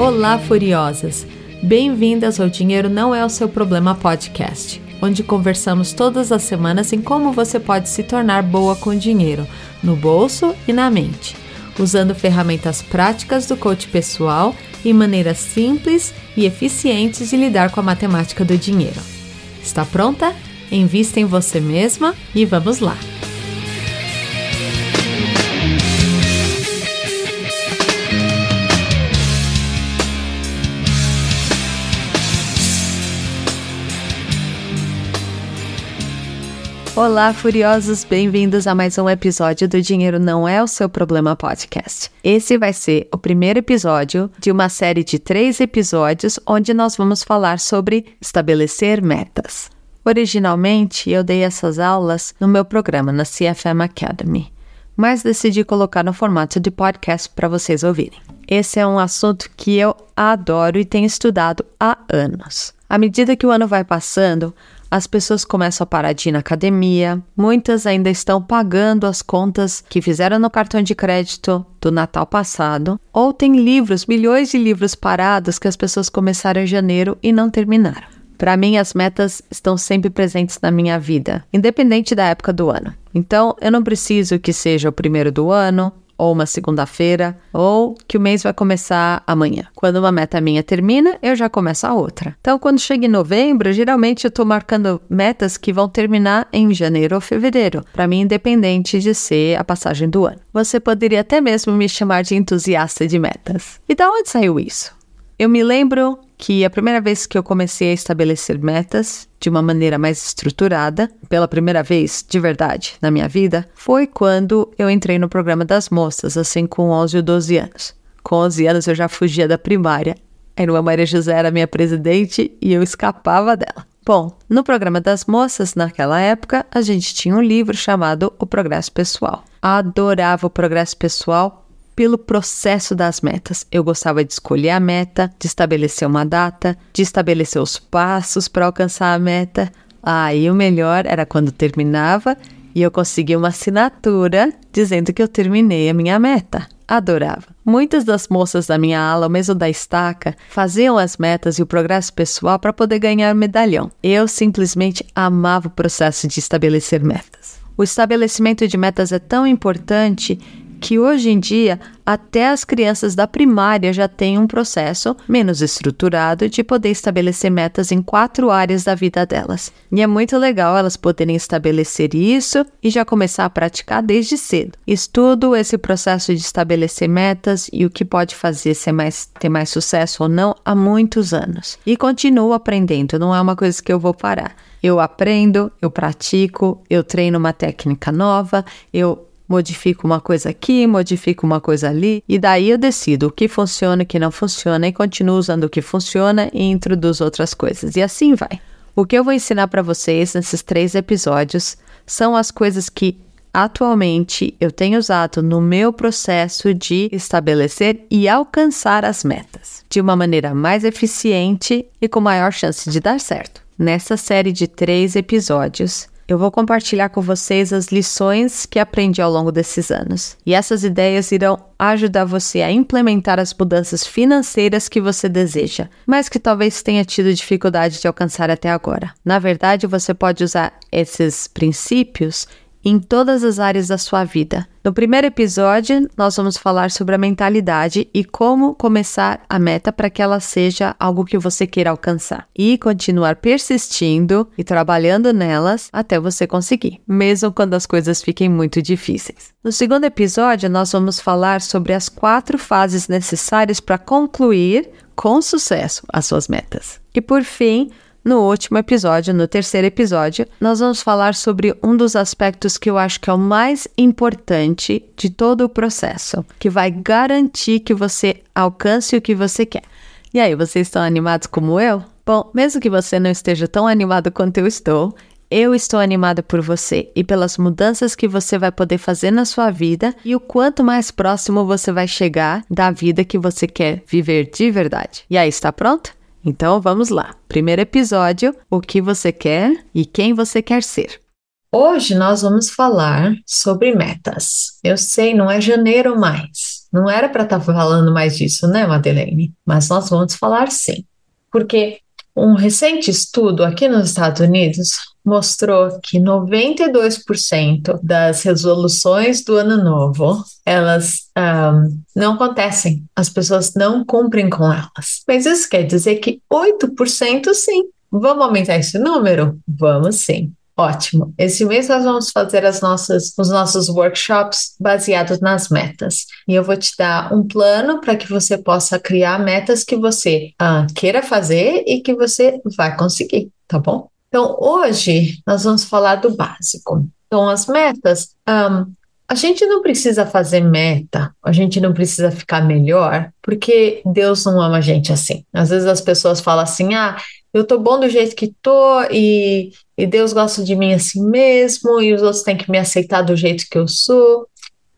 Olá, furiosas! Bem-vindas ao Dinheiro Não É o Seu Problema podcast, onde conversamos todas as semanas em como você pode se tornar boa com dinheiro, no bolso e na mente, usando ferramentas práticas do coach pessoal e maneiras simples e eficientes de lidar com a matemática do dinheiro. Está pronta? Invista em você mesma e vamos lá! Olá, furiosos, bem-vindos a mais um episódio do Dinheiro Não É o Seu Problema podcast. Esse vai ser o primeiro episódio de uma série de três episódios onde nós vamos falar sobre estabelecer metas. Originalmente, eu dei essas aulas no meu programa na CFM Academy, mas decidi colocar no formato de podcast para vocês ouvirem. Esse é um assunto que eu adoro e tenho estudado há anos. À medida que o ano vai passando, as pessoas começam a parar de ir na academia, muitas ainda estão pagando as contas que fizeram no cartão de crédito do Natal passado, ou tem livros, milhões de livros parados que as pessoas começaram em janeiro e não terminaram. Para mim, as metas estão sempre presentes na minha vida, independente da época do ano. Então, eu não preciso que seja o primeiro do ano, ou uma segunda-feira, ou que o mês vai começar amanhã. Quando uma meta minha termina, eu já começo a outra. Então, quando chega em novembro, geralmente eu estou marcando metas que vão terminar em janeiro ou fevereiro, para mim, independente de ser a passagem do ano. Você poderia até mesmo me chamar de entusiasta de metas. E da onde saiu isso? Eu me lembro que a primeira vez que eu comecei a estabelecer metas de uma maneira mais estruturada, pela primeira vez, de verdade, na minha vida, foi quando eu entrei no programa das moças, assim com 11 ou 12 anos. Com 11 anos eu já fugia da primária. A irmã Maria José era minha presidente e eu escapava dela. Bom, no programa das moças, naquela época, a gente tinha um livro chamado O Progresso Pessoal. Adorava o progresso pessoal pelo processo das metas. Eu gostava de escolher a meta, de estabelecer uma data, de estabelecer os passos para alcançar a meta. Aí ah, o melhor era quando terminava e eu conseguia uma assinatura dizendo que eu terminei a minha meta. Adorava. Muitas das moças da minha ala, ou mesmo da estaca, faziam as metas e o progresso pessoal para poder ganhar medalhão. Eu simplesmente amava o processo de estabelecer metas. O estabelecimento de metas é tão importante que hoje em dia até as crianças da primária já têm um processo menos estruturado de poder estabelecer metas em quatro áreas da vida delas. E é muito legal elas poderem estabelecer isso e já começar a praticar desde cedo. Estudo esse processo de estabelecer metas e o que pode fazer ser mais, ter mais sucesso ou não há muitos anos. E continuo aprendendo, não é uma coisa que eu vou parar. Eu aprendo, eu pratico, eu treino uma técnica nova, eu modifico uma coisa aqui, modifico uma coisa ali, e daí eu decido o que funciona o que não funciona e continuo usando o que funciona e introduzo outras coisas. E assim vai. O que eu vou ensinar para vocês nesses três episódios são as coisas que atualmente eu tenho usado no meu processo de estabelecer e alcançar as metas de uma maneira mais eficiente e com maior chance de dar certo. Nessa série de três episódios, eu vou compartilhar com vocês as lições que aprendi ao longo desses anos. E essas ideias irão ajudar você a implementar as mudanças financeiras que você deseja, mas que talvez tenha tido dificuldade de alcançar até agora. Na verdade, você pode usar esses princípios em todas as áreas da sua vida. No primeiro episódio, nós vamos falar sobre a mentalidade e como começar a meta para que ela seja algo que você queira alcançar e continuar persistindo e trabalhando nelas até você conseguir, mesmo quando as coisas fiquem muito difíceis. No segundo episódio, nós vamos falar sobre as quatro fases necessárias para concluir com sucesso as suas metas. E por fim, no último episódio, no terceiro episódio, nós vamos falar sobre um dos aspectos que eu acho que é o mais importante de todo o processo, que vai garantir que você alcance o que você quer. E aí, vocês estão animados como eu? Bom, mesmo que você não esteja tão animado quanto eu estou, eu estou animada por você e pelas mudanças que você vai poder fazer na sua vida e o quanto mais próximo você vai chegar da vida que você quer viver de verdade. E aí, está pronto? Então vamos lá. Primeiro episódio: o que você quer e quem você quer ser. Hoje nós vamos falar sobre metas. Eu sei, não é janeiro mais, Não era para estar tá falando mais disso, né, Madeleine? Mas nós vamos falar sim. Porque um recente estudo aqui nos Estados Unidos mostrou que 92% das resoluções do ano novo elas um, não acontecem, as pessoas não cumprem com elas. Mas isso quer dizer que 8% sim. Vamos aumentar esse número? Vamos sim. Ótimo. Esse mês nós vamos fazer as nossas, os nossos workshops baseados nas metas. E eu vou te dar um plano para que você possa criar metas que você ah, queira fazer e que você vai conseguir, tá bom? Então, hoje nós vamos falar do básico. Então, as metas, um, a gente não precisa fazer meta, a gente não precisa ficar melhor, porque Deus não ama a gente assim. Às vezes as pessoas falam assim: ah, eu tô bom do jeito que tô e, e Deus gosta de mim assim mesmo e os outros têm que me aceitar do jeito que eu sou.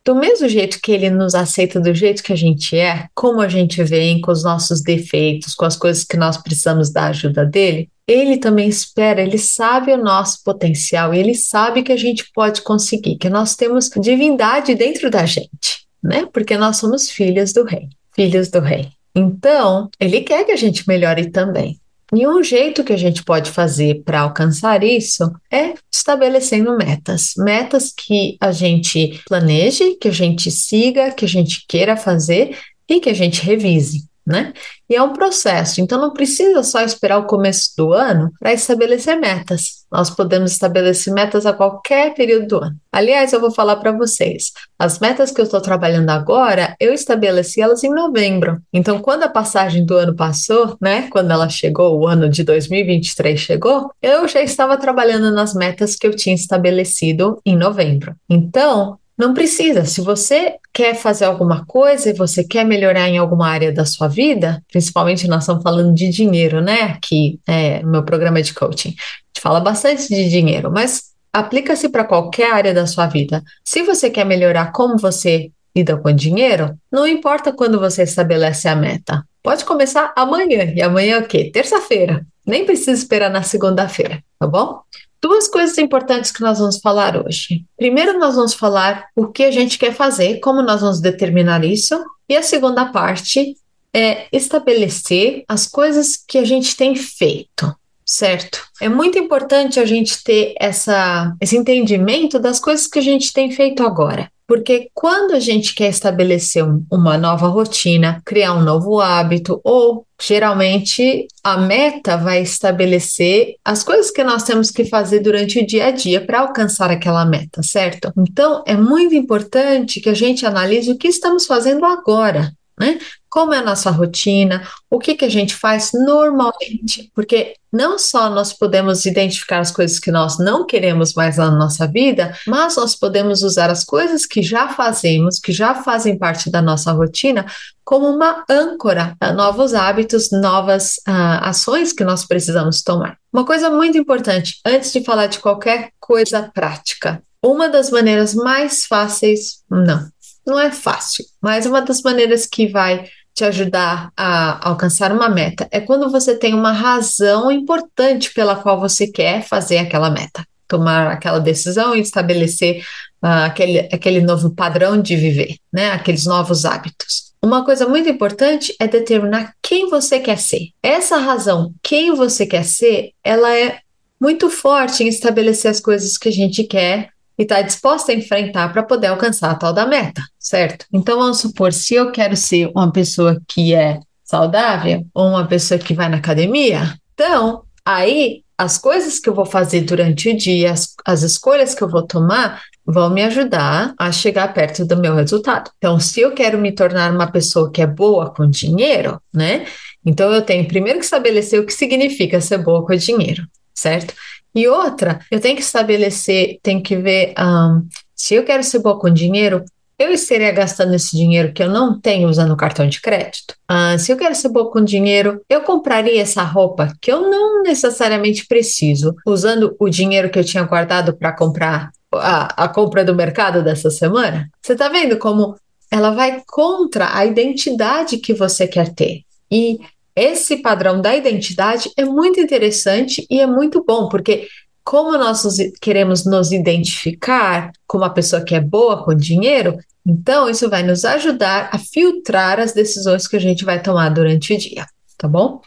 Do mesmo jeito que ele nos aceita do jeito que a gente é, como a gente vem, com os nossos defeitos, com as coisas que nós precisamos da ajuda dele, ele também espera, ele sabe o nosso potencial, ele sabe que a gente pode conseguir, que nós temos divindade dentro da gente, né? Porque nós somos filhas do rei, filhos do rei. Então, ele quer que a gente melhore também. E um jeito que a gente pode fazer para alcançar isso é estabelecendo metas. Metas que a gente planeje, que a gente siga, que a gente queira fazer e que a gente revise né? E é um processo, então não precisa só esperar o começo do ano para estabelecer metas. Nós podemos estabelecer metas a qualquer período do ano. Aliás, eu vou falar para vocês, as metas que eu estou trabalhando agora, eu estabeleci elas em novembro. Então, quando a passagem do ano passou, né, quando ela chegou, o ano de 2023 chegou, eu já estava trabalhando nas metas que eu tinha estabelecido em novembro. Então, não precisa. Se você quer fazer alguma coisa e você quer melhorar em alguma área da sua vida, principalmente nós estamos falando de dinheiro, né? Aqui é, no meu programa de coaching. A gente fala bastante de dinheiro, mas aplica-se para qualquer área da sua vida. Se você quer melhorar como você lida com dinheiro, não importa quando você estabelece a meta. Pode começar amanhã. E amanhã é o quê? Terça-feira. Nem precisa esperar na segunda-feira, tá bom? Duas coisas importantes que nós vamos falar hoje. Primeiro, nós vamos falar o que a gente quer fazer, como nós vamos determinar isso, e a segunda parte é estabelecer as coisas que a gente tem feito, certo? É muito importante a gente ter essa, esse entendimento das coisas que a gente tem feito agora. Porque quando a gente quer estabelecer uma nova rotina, criar um novo hábito, ou geralmente a meta vai estabelecer as coisas que nós temos que fazer durante o dia a dia para alcançar aquela meta, certo? Então é muito importante que a gente analise o que estamos fazendo agora né? Como é a nossa rotina, o que, que a gente faz normalmente, porque não só nós podemos identificar as coisas que nós não queremos mais na nossa vida, mas nós podemos usar as coisas que já fazemos, que já fazem parte da nossa rotina, como uma âncora a novos hábitos, novas uh, ações que nós precisamos tomar. Uma coisa muito importante, antes de falar de qualquer coisa prática, uma das maneiras mais fáceis, não, não é fácil, mas uma das maneiras que vai te ajudar a alcançar uma meta é quando você tem uma razão importante pela qual você quer fazer aquela meta, tomar aquela decisão e estabelecer uh, aquele, aquele novo padrão de viver, né? Aqueles novos hábitos. Uma coisa muito importante é determinar quem você quer ser. Essa razão, quem você quer ser, ela é muito forte em estabelecer as coisas que a gente quer está disposta a enfrentar para poder alcançar a tal da meta, certo? Então vamos supor, se eu quero ser uma pessoa que é saudável ou uma pessoa que vai na academia, então aí as coisas que eu vou fazer durante o dia, as, as escolhas que eu vou tomar, vão me ajudar a chegar perto do meu resultado. Então, se eu quero me tornar uma pessoa que é boa com dinheiro, né? Então eu tenho primeiro que estabelecer o que significa ser boa com dinheiro, certo? E outra, eu tenho que estabelecer, tenho que ver um, se eu quero ser boa com dinheiro, eu estaria gastando esse dinheiro que eu não tenho usando o cartão de crédito? Uh, se eu quero ser boa com dinheiro, eu compraria essa roupa que eu não necessariamente preciso, usando o dinheiro que eu tinha guardado para comprar a, a compra do mercado dessa semana? Você está vendo como ela vai contra a identidade que você quer ter? E esse padrão da identidade é muito interessante e é muito bom, porque como nós nos, queremos nos identificar como uma pessoa que é boa com dinheiro, Então, isso vai nos ajudar a filtrar as decisões que a gente vai tomar durante o dia, tá bom?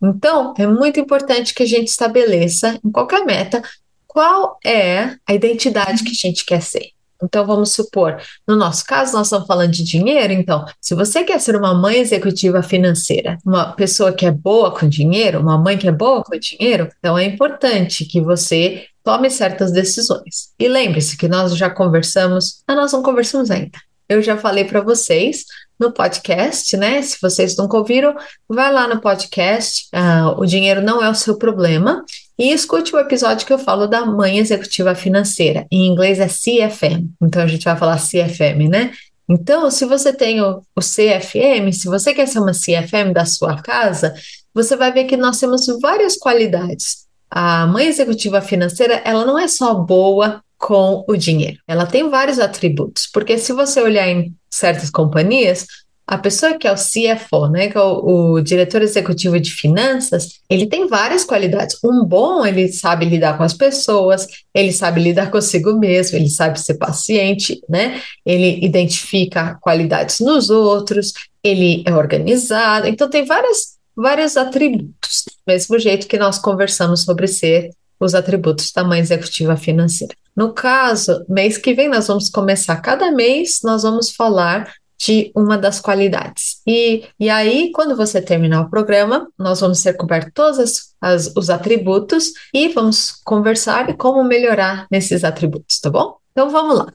Então, é muito importante que a gente estabeleça em qualquer meta qual é a identidade que a gente quer ser. Então, vamos supor, no nosso caso, nós estamos falando de dinheiro. Então, se você quer ser uma mãe executiva financeira, uma pessoa que é boa com dinheiro, uma mãe que é boa com dinheiro, então é importante que você tome certas decisões. E lembre-se que nós já conversamos, ah, nós não conversamos ainda. Eu já falei para vocês no podcast, né? Se vocês nunca ouviram, vai lá no podcast. Uh, o dinheiro não é o seu problema. E escute o episódio que eu falo da mãe executiva financeira. Em inglês é CFM. Então a gente vai falar CFM, né? Então, se você tem o, o CFM, se você quer ser uma CFM da sua casa, você vai ver que nós temos várias qualidades. A mãe executiva financeira, ela não é só boa com o dinheiro. Ela tem vários atributos, porque se você olhar em certas companhias, a pessoa que é o CFO, né, que é o, o, diretor executivo de finanças, ele tem várias qualidades. Um bom, ele sabe lidar com as pessoas, ele sabe lidar consigo mesmo, ele sabe ser paciente, né? Ele identifica qualidades nos outros, ele é organizado. Então tem várias vários atributos, do mesmo jeito que nós conversamos sobre ser os atributos da mãe executiva financeira. No caso, mês que vem nós vamos começar, cada mês nós vamos falar de uma das qualidades. E, e aí, quando você terminar o programa, nós vamos ser cobertos todos as, as, os atributos e vamos conversar como melhorar nesses atributos, tá bom? Então vamos lá.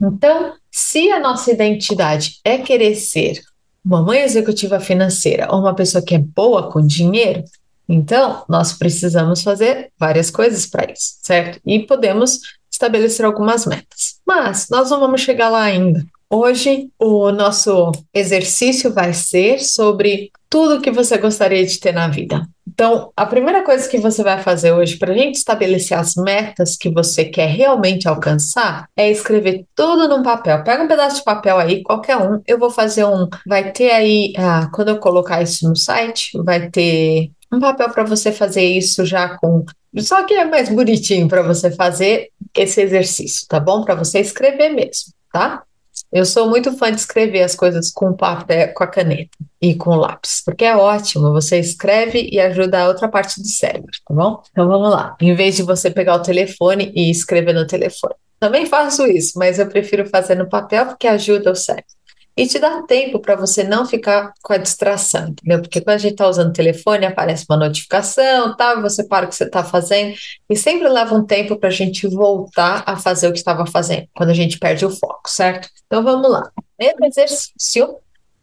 Então, se a nossa identidade é querer ser uma mãe executiva financeira ou uma pessoa que é boa com dinheiro, então nós precisamos fazer várias coisas para isso, certo? E podemos estabelecer algumas metas. Mas nós não vamos chegar lá ainda. Hoje, o nosso exercício vai ser sobre tudo que você gostaria de ter na vida. Então, a primeira coisa que você vai fazer hoje para a gente estabelecer as metas que você quer realmente alcançar é escrever tudo num papel. Pega um pedaço de papel aí, qualquer um. Eu vou fazer um. Vai ter aí, ah, quando eu colocar isso no site, vai ter um papel para você fazer isso já com. Só que é mais bonitinho para você fazer esse exercício, tá bom? Para você escrever mesmo, tá? Eu sou muito fã de escrever as coisas com papel, com a caneta e com o lápis, porque é ótimo. Você escreve e ajuda a outra parte do cérebro, tá bom? Então vamos lá. Em vez de você pegar o telefone e escrever no telefone. Também faço isso, mas eu prefiro fazer no papel porque ajuda o cérebro e te dá tempo para você não ficar com a distração, entendeu? Porque quando a gente está usando o telefone, aparece uma notificação, tá? Você para o que você está fazendo e sempre leva um tempo para a gente voltar a fazer o que estava fazendo, quando a gente perde o foco, certo? Então vamos lá. Primeiro exercício,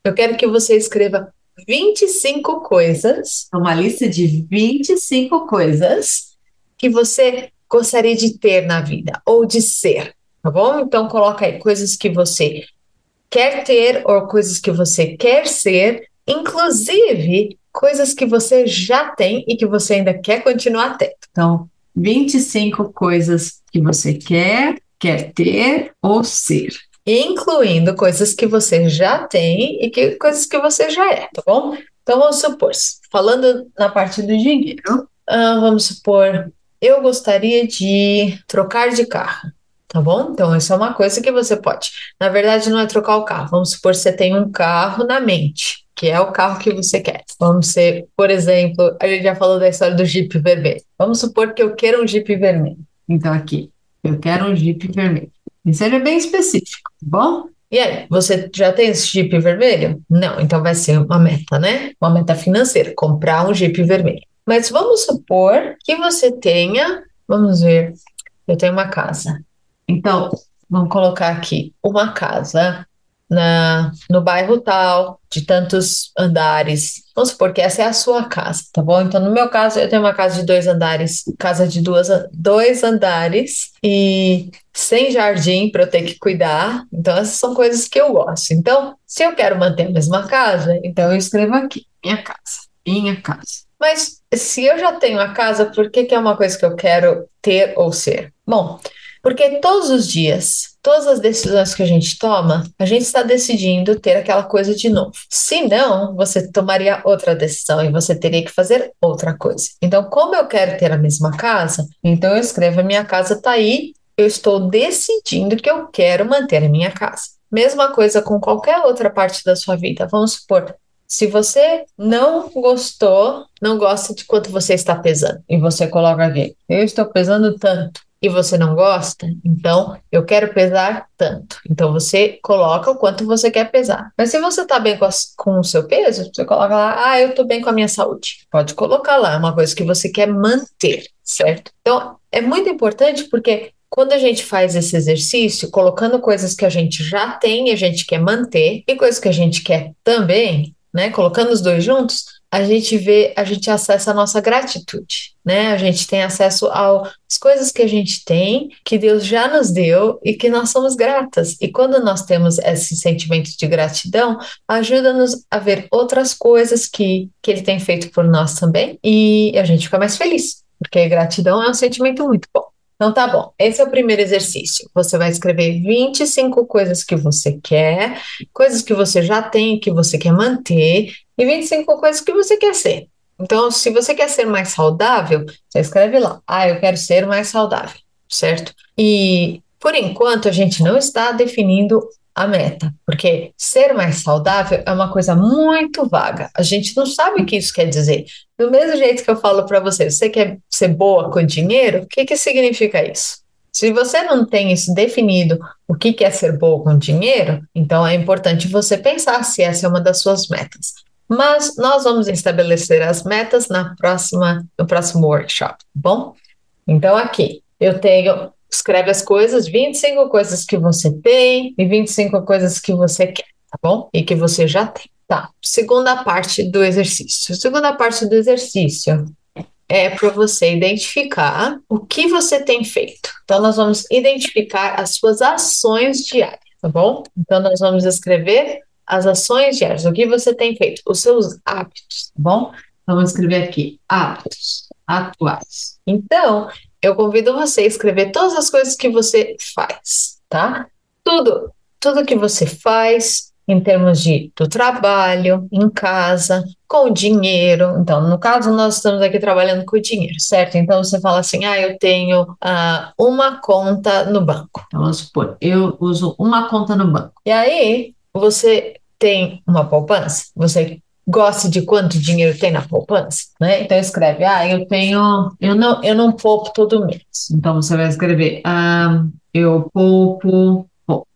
eu quero que você escreva 25 coisas, uma lista de 25 coisas que você gostaria de ter na vida ou de ser, tá bom? Então coloca aí coisas que você quer ter ou coisas que você quer ser, inclusive coisas que você já tem e que você ainda quer continuar tendo. Então, 25 coisas que você quer, quer ter ou ser. Incluindo coisas que você já tem e que, coisas que você já é, tá bom? Então, vamos supor, falando na parte do dinheiro, uh, vamos supor, eu gostaria de trocar de carro tá bom? Então, isso é uma coisa que você pode. Na verdade, não é trocar o carro. Vamos supor que você tem um carro na mente, que é o carro que você quer. Vamos ser, por exemplo, a gente já falou da história do Jeep vermelho. Vamos supor que eu quero um Jeep vermelho. Então, aqui, eu quero um Jeep vermelho. E seja bem específico, tá bom? E aí, você já tem esse Jeep vermelho? Não, então vai ser uma meta, né? Uma meta financeira, comprar um Jeep vermelho. Mas vamos supor que você tenha, vamos ver, eu tenho uma casa. Então, vamos colocar aqui uma casa na, no bairro tal, de tantos andares. Vamos supor que essa é a sua casa, tá bom? Então, no meu caso, eu tenho uma casa de dois andares, casa de duas, dois andares e sem jardim para eu ter que cuidar. Então, essas são coisas que eu gosto. Então, se eu quero manter a mesma casa, então eu escrevo aqui, minha casa, minha casa. Mas se eu já tenho a casa, por que, que é uma coisa que eu quero ter ou ser? Bom, porque todos os dias, todas as decisões que a gente toma, a gente está decidindo ter aquela coisa de novo. Se não, você tomaria outra decisão e você teria que fazer outra coisa. Então, como eu quero ter a mesma casa, então eu escrevo: a minha casa está aí, eu estou decidindo que eu quero manter a minha casa. mesma coisa com qualquer outra parte da sua vida. Vamos supor, se você não gostou, não gosta de quanto você está pesando, e você coloca aqui, eu estou pesando tanto, e você não gosta, então eu quero pesar tanto. Então você coloca o quanto você quer pesar. Mas se você está bem com, com, o seu peso, você coloca lá, ah, eu estou bem com a minha saúde. Pode colocar lá, é uma coisa que você quer manter, certo? Então é muito importante porque quando a gente faz esse exercício, colocando coisas que a gente já tem e a gente quer manter, e coisas que a gente quer também, né? Colocando os dois juntos, a gente vê, a gente acessa a nossa gratitude, né? A gente tem acesso às coisas que a gente tem, que Deus já nos deu e que nós somos gratas. E quando nós temos esse sentimento de gratidão, ajuda-nos a ver outras coisas que, que Ele tem feito por nós também e a gente fica mais feliz, porque gratidão é um sentimento muito bom. Então tá bom, esse é o primeiro exercício. Você vai escrever 25 coisas que você quer, coisas que você já tem, que você quer manter, e 25 coisas que você quer ser. Então, se você quer ser mais saudável, você escreve lá, ah, eu quero ser mais saudável, certo? E por enquanto a gente não está definindo a meta, porque ser mais saudável é uma coisa muito vaga. A gente não sabe o que isso quer dizer. Do mesmo jeito que eu falo para você, você quer ser boa com dinheiro? O que, que significa isso? Se você não tem isso definido, o que, que é ser boa com dinheiro, então é importante você pensar se essa é uma das suas metas. Mas nós vamos estabelecer as metas na próxima, no próximo workshop, tá bom? Então aqui eu tenho escreve as coisas, 25 coisas que você tem e 25 coisas que você quer, tá bom? E que você já tem. Tá. Segunda parte do exercício. Segunda parte do exercício é para você identificar o que você tem feito. Então, nós vamos identificar as suas ações diárias, tá bom? Então, nós vamos escrever as ações diárias, o que você tem feito, os seus hábitos, tá bom? Então, vamos escrever aqui, hábitos atuais. Então, eu convido você a escrever todas as coisas que você faz, tá? Tudo, tudo que você faz em termos de do trabalho, em casa, com dinheiro. Então, no caso, nós estamos aqui trabalhando com dinheiro, certo? Então, você fala assim: ah, eu tenho uh, uma conta no banco. Então, vamos supor, eu uso uma conta no banco. E aí, você tem uma poupança, você gosta de quanto dinheiro tem na poupança, né? Então escreve, ah, eu tenho, eu não, eu não poupo todo mês. Então você vai escrever, ah, eu poupo pouco.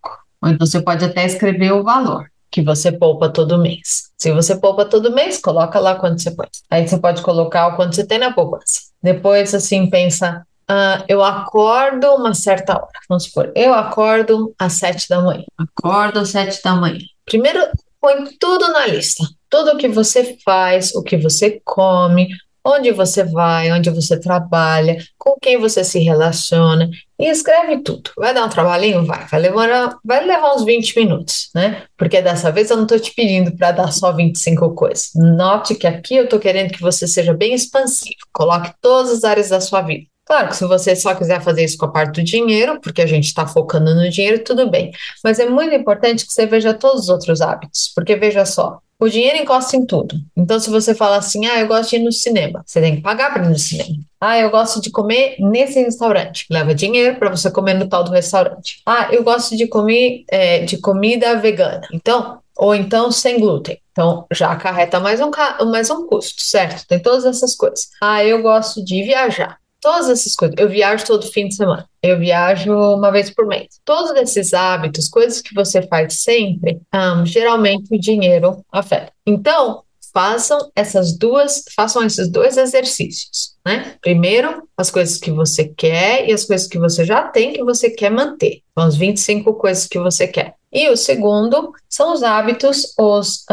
Ou então você pode até escrever o valor que você poupa todo mês. Se você poupa todo mês, coloca lá quanto você pode. Aí você pode colocar o quanto você tem na poupança. Depois, assim, pensa, ah, eu acordo uma certa hora. Vamos supor, eu acordo às sete da manhã. Acordo às sete da manhã. Primeiro, põe tudo na lista tudo o que você faz, o que você come, onde você vai, onde você trabalha, com quem você se relaciona e escreve tudo. Vai dar um trabalhinho? Vai. Vai levar, vai levar uns 20 minutos, né? Porque dessa vez eu não estou te pedindo para dar só 25 coisas. Note que aqui eu estou querendo que você seja bem expansivo. Coloque todas as áreas da sua vida. Claro que se você só quiser fazer isso com a parte do dinheiro, porque a gente está focando no dinheiro, tudo bem. Mas é muito importante que você veja todos os outros hábitos, porque veja só, o dinheiro encosta em tudo. Então, se você fala assim, ah, eu gosto de ir no cinema, você tem que pagar para ir no cinema. Ah, eu gosto de comer nesse restaurante. Leva dinheiro para você comer no tal do restaurante. Ah, eu gosto de comer é, de comida vegana. Então, ou então sem glúten. Então, já acarreta mais um, mais um custo, certo? Tem todas essas coisas. Ah, eu gosto de viajar. Todas essas coisas. Eu viajo todo fim de semana. Eu viajo uma vez por mês. Todos esses hábitos, coisas que você faz sempre, um, geralmente o dinheiro afeta. Então, façam essas duas, façam esses dois exercícios, né? Primeiro, as coisas que você quer e as coisas que você já tem que você quer manter. São as 25 coisas que você quer. E o segundo são os hábitos, os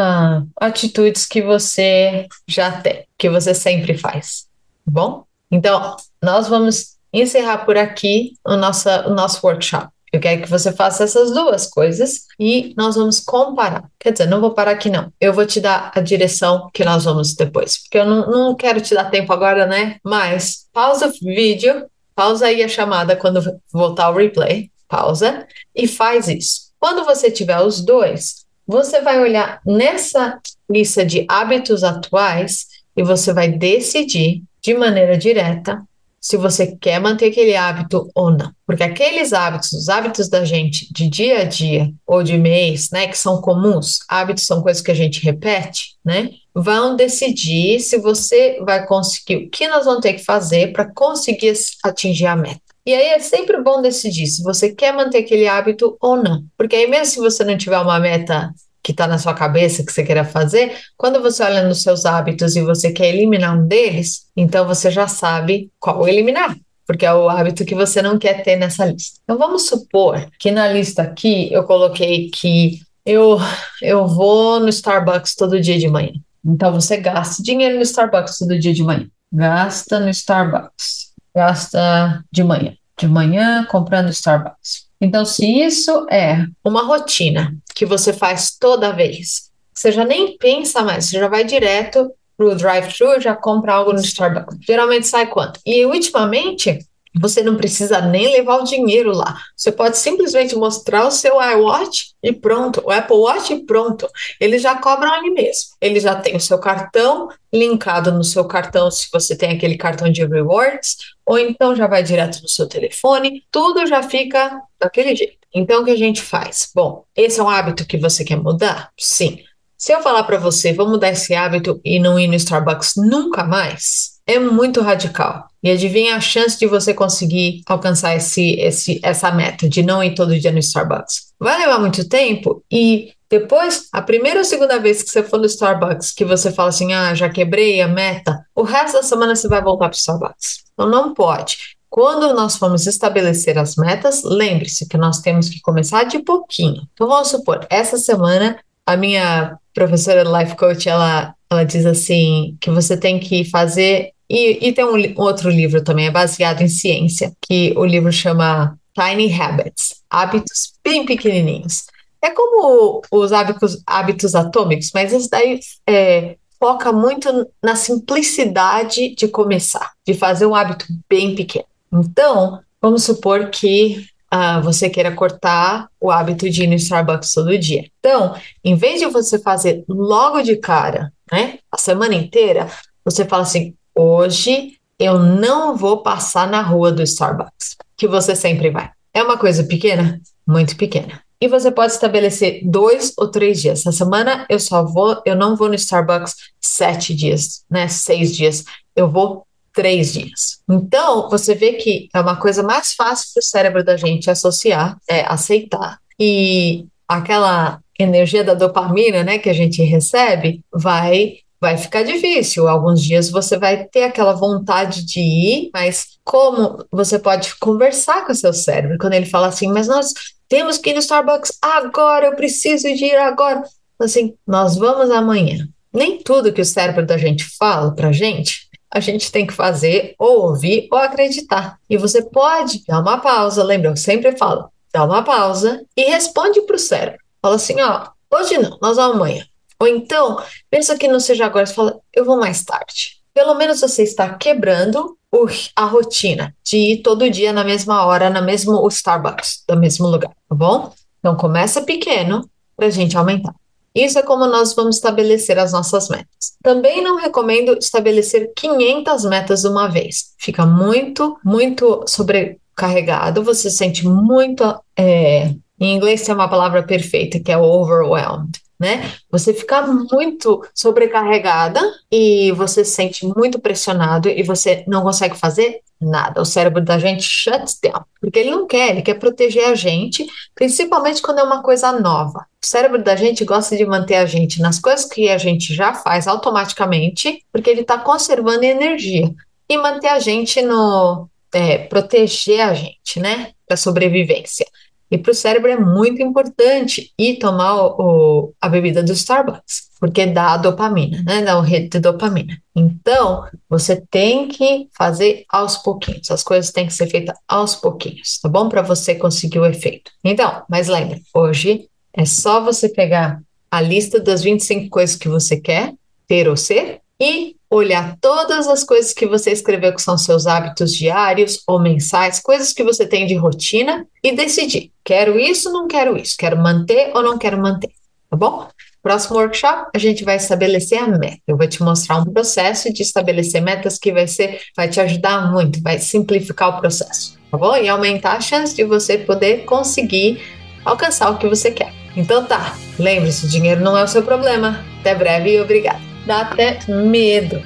atitudes que você já tem, que você sempre faz. Tá bom? Então, nós vamos encerrar por aqui o nosso, o nosso workshop. Eu quero que você faça essas duas coisas e nós vamos comparar. Quer dizer, não vou parar aqui, não. Eu vou te dar a direção que nós vamos depois, porque eu não, não quero te dar tempo agora, né? Mas pausa o vídeo, pausa aí a chamada quando voltar o replay, pausa e faz isso. Quando você tiver os dois, você vai olhar nessa lista de hábitos atuais e você vai decidir de maneira direta se você quer manter aquele hábito ou não. Porque aqueles hábitos, os hábitos da gente de dia a dia ou de mês, né, que são comuns, hábitos são coisas que a gente repete, né, vão decidir se você vai conseguir, o que nós vamos ter que fazer para conseguir atingir a meta. E aí é sempre bom decidir se você quer manter aquele hábito ou não. Porque aí mesmo se você não tiver uma meta que está na sua cabeça que você queira fazer, quando você olha nos seus hábitos e você quer eliminar um deles, então você já sabe qual eliminar. Porque é o hábito que você não quer ter nessa lista. Então vamos supor que na lista aqui eu coloquei que eu, eu vou no Starbucks todo dia de manhã. Então você gasta dinheiro no Starbucks todo dia de manhã. Gasta no Starbucks. Gasta de manhã. De manhã comprando Starbucks. Então, se isso é uma rotina que você faz toda vez, você já nem pensa mais, você já vai direto pro drive-thru, já compra algo no Starbucks. Geralmente sai quanto? E ultimamente, você não precisa nem levar o dinheiro lá. Você pode simplesmente mostrar o seu iWatch e pronto, o Apple Watch e pronto. Eles já cobram ali mesmo. Ele já tem o seu cartão linkado no seu cartão, se você tem aquele cartão de rewards, ou então já vai direto no seu telefone. Tudo já fica daquele jeito. Então, o que a gente faz? Bom, esse é um hábito que você quer mudar? Sim. Se eu falar para você, vou mudar esse hábito e não ir no Starbucks nunca mais, é muito radical. E adivinha a chance de você conseguir alcançar esse, esse, essa meta de não ir todo dia no Starbucks? Vai levar muito tempo e depois, a primeira ou segunda vez que você for no Starbucks, que você fala assim, ah, já quebrei a meta, o resto da semana você vai voltar para o Starbucks. Então não pode. Quando nós formos estabelecer as metas, lembre-se que nós temos que começar de pouquinho. Então vamos supor, essa semana a minha professora Life Coach, ela, ela diz assim, que você tem que fazer e, e tem um, outro livro também, é baseado em ciência, que o livro chama Tiny Habits, hábitos bem pequenininhos. É como os hábitos, hábitos atômicos, mas esse daí é, foca muito na simplicidade de começar, de fazer um hábito bem pequeno. Então, vamos supor que uh, você queira cortar o hábito de ir no Starbucks todo dia. Então, em vez de você fazer logo de cara, né, a semana inteira, você fala assim: Hoje eu não vou passar na rua do Starbucks, que você sempre vai. É uma coisa pequena? Muito pequena. E você pode estabelecer dois ou três dias. Essa semana eu só vou, eu não vou no Starbucks sete dias, né? Seis dias. Eu vou três dias. Então, você vê que é uma coisa mais fácil para o cérebro da gente associar, é aceitar. E aquela energia da dopamina, né, que a gente recebe, vai vai ficar difícil. Alguns dias você vai ter aquela vontade de ir, mas como você pode conversar com o seu cérebro quando ele fala assim, mas nós temos que ir no Starbucks agora, eu preciso de ir agora. Assim, nós vamos amanhã. Nem tudo que o cérebro da gente fala pra gente, a gente tem que fazer ou ouvir ou acreditar. E você pode dar uma pausa, lembra? Eu sempre falo, dá uma pausa e responde pro cérebro. Fala assim, ó, hoje não, nós vamos amanhã. Ou então, pensa que não seja agora, você fala, eu vou mais tarde. Pelo menos você está quebrando o, a rotina de ir todo dia na mesma hora, na mesmo Starbucks, no mesmo lugar, tá bom? Então começa pequeno para a gente aumentar. Isso é como nós vamos estabelecer as nossas metas. Também não recomendo estabelecer 500 metas de uma vez. Fica muito, muito sobrecarregado, você sente muito. É, em inglês tem uma palavra perfeita que é overwhelmed né? Você fica muito sobrecarregada e você se sente muito pressionado e você não consegue fazer nada. O cérebro da gente shuts down, porque ele não quer, ele quer proteger a gente, principalmente quando é uma coisa nova. O cérebro da gente gosta de manter a gente nas coisas que a gente já faz automaticamente, porque ele está conservando energia e manter a gente no é, proteger a gente, né? Da sobrevivência. E para o cérebro é muito importante ir tomar o, o, a bebida do Starbucks, porque dá dopamina, né? Dá o rede de dopamina. Então, você tem que fazer aos pouquinhos. As coisas têm que ser feitas aos pouquinhos, tá bom? Para você conseguir o efeito. Então, mas lembre, hoje é só você pegar a lista das 25 coisas que você quer ter ou ser e olhar todas as coisas que você escreveu que são seus hábitos diários ou mensais, coisas que você tem de rotina e decidir: quero isso, não quero isso, quero manter ou não quero manter, tá bom? Próximo workshop, a gente vai estabelecer a meta. Eu vou te mostrar um processo de estabelecer metas que vai ser, vai te ajudar muito, vai simplificar o processo, tá bom? E aumentar a chance de você poder conseguir alcançar o que você quer. Então tá, lembre-se, dinheiro não é o seu problema. Até breve e obrigada. Dá até medo.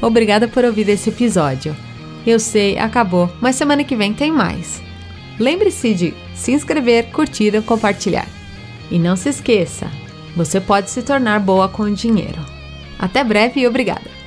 Obrigada por ouvir esse episódio. Eu sei, acabou, mas semana que vem tem mais. Lembre-se de se inscrever, curtir e compartilhar. E não se esqueça, você pode se tornar boa com o dinheiro. Até breve e obrigada!